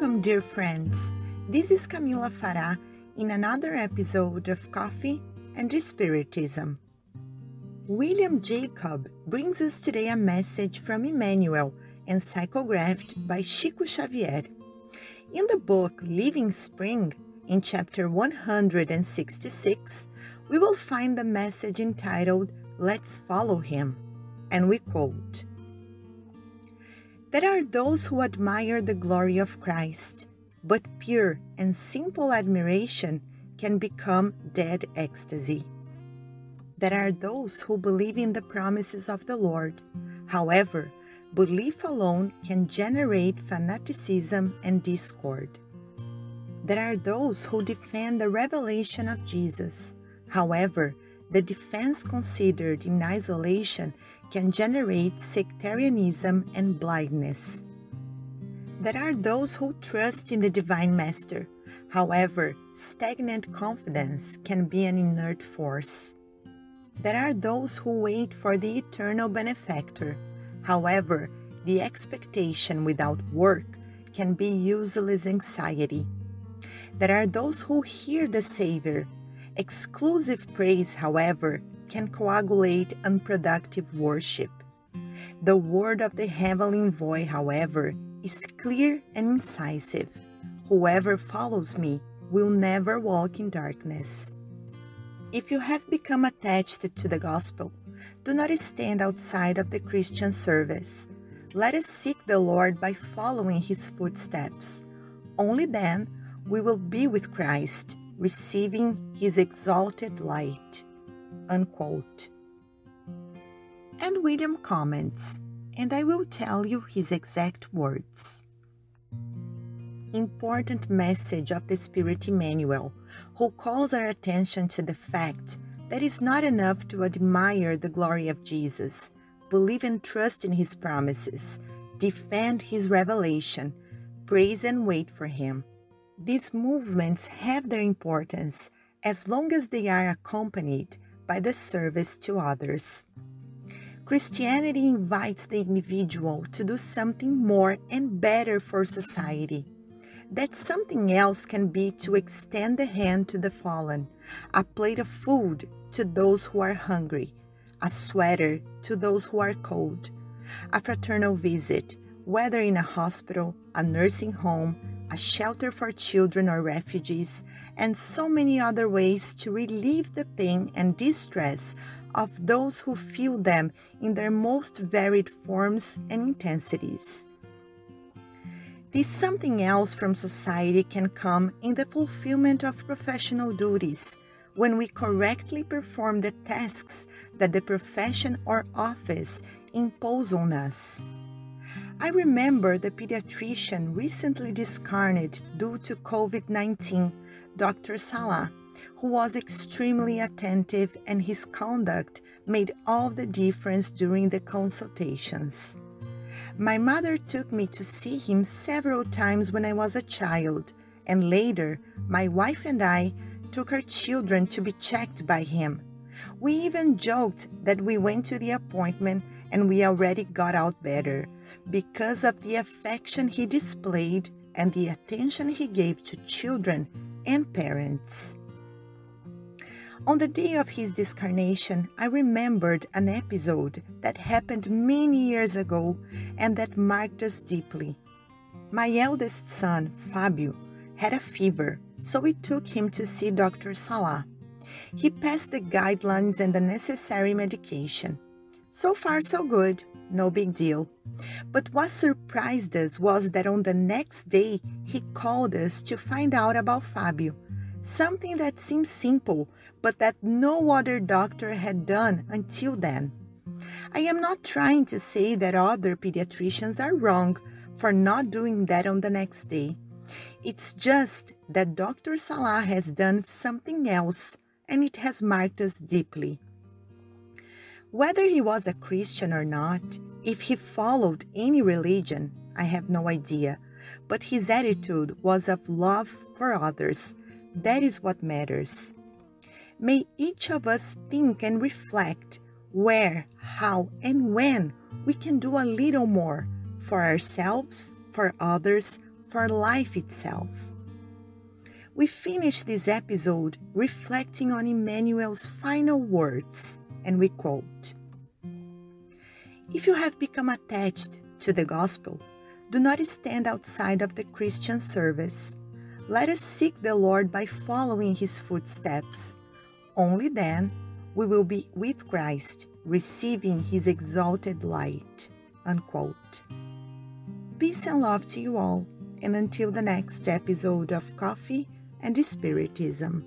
Welcome, dear friends. This is Camila Farah in another episode of Coffee and Spiritism. William Jacob brings us today a message from Emmanuel and psychographed by Chico Xavier. In the book Living Spring, in chapter 166, we will find the message entitled Let's Follow Him, and we quote There are those who admire the glory of Christ, but pure and simple admiration can become dead ecstasy. There are those who believe in the promises of the Lord. However, belief alone can generate fanaticism and discord. There are those who defend the revelation of Jesus. However, the defense considered in isolation can generate sectarianism and blindness. There are those who trust in the Divine Master. However, stagnant confidence can be an inert force. There are those who wait for the eternal benefactor. However, the expectation without work can be useless anxiety. There are those who hear the Savior. Exclusive praise, however, can coagulate unproductive worship. The word of the heavenly envoy, however, is clear and incisive. Whoever follows me will never walk in darkness. If you have become attached to the gospel, do not stand outside of the Christian service. Let us seek the Lord by following his footsteps. Only then we will be with Christ, receiving his exalted light. Unquote. And William comments, and I will tell you his exact words. Important message of the Spirit Emmanuel who calls our attention to the fact that it's not enough to admire the glory of Jesus, believe and trust in his promises, defend his revelation, praise and wait for him. These movements have their importance as long as they are accompanied by the service to others. Christianity invites the individual to do something more and better for society that something else can be to extend the hand to the fallen, a plate of food to those who are hungry, a sweater to those who are cold, a fraternal visit, whether in a hospital, a nursing home, a shelter for children or refugees, and so many other ways to relieve the pain and distress of those who feel them in their most varied forms and intensities. This something else from society can come in the fulfillment of professional duties when we correctly perform the tasks that the profession or office impose on us. I remember the pediatrician recently discarnate due to COVID 19, Dr. Salah, who was extremely attentive and his conduct made all the difference during the consultations. My mother took me to see him several times when I was a child, and later, my wife and I took our children to be checked by him. We even joked that we went to the appointment and we already got out better because of the affection he displayed and the attention he gave to children and parents. On the day of his discarnation, I remembered an episode that happened many years ago and that marked us deeply. My eldest son, Fabio, had a fever, so we took him to see Dr. Sala. He passed the guidelines and the necessary medication. So far, so good, no big deal. But what surprised us was that on the next day, he called us to find out about Fabio something that seemed simple, but that no other doctor had done until then. I am not trying to say that other pediatricians are wrong for not doing that on the next day. It's just that Dr. Salah has done something else and it has marked us deeply. Whether he was a Christian or not, if he followed any religion, I have no idea, but his attitude was of love for others that is what matters. May each of us think and reflect where, how, and when we can do a little more for ourselves, for others, for life itself. We finish this episode reflecting on Emmanuel's final words, and we quote If you have become attached to the gospel, do not stand outside of the Christian service. Let us seek the Lord by following his footsteps. Only then we will be with Christ, receiving his exalted light. Unquote. Peace and love to you all, and until the next episode of Coffee and Spiritism.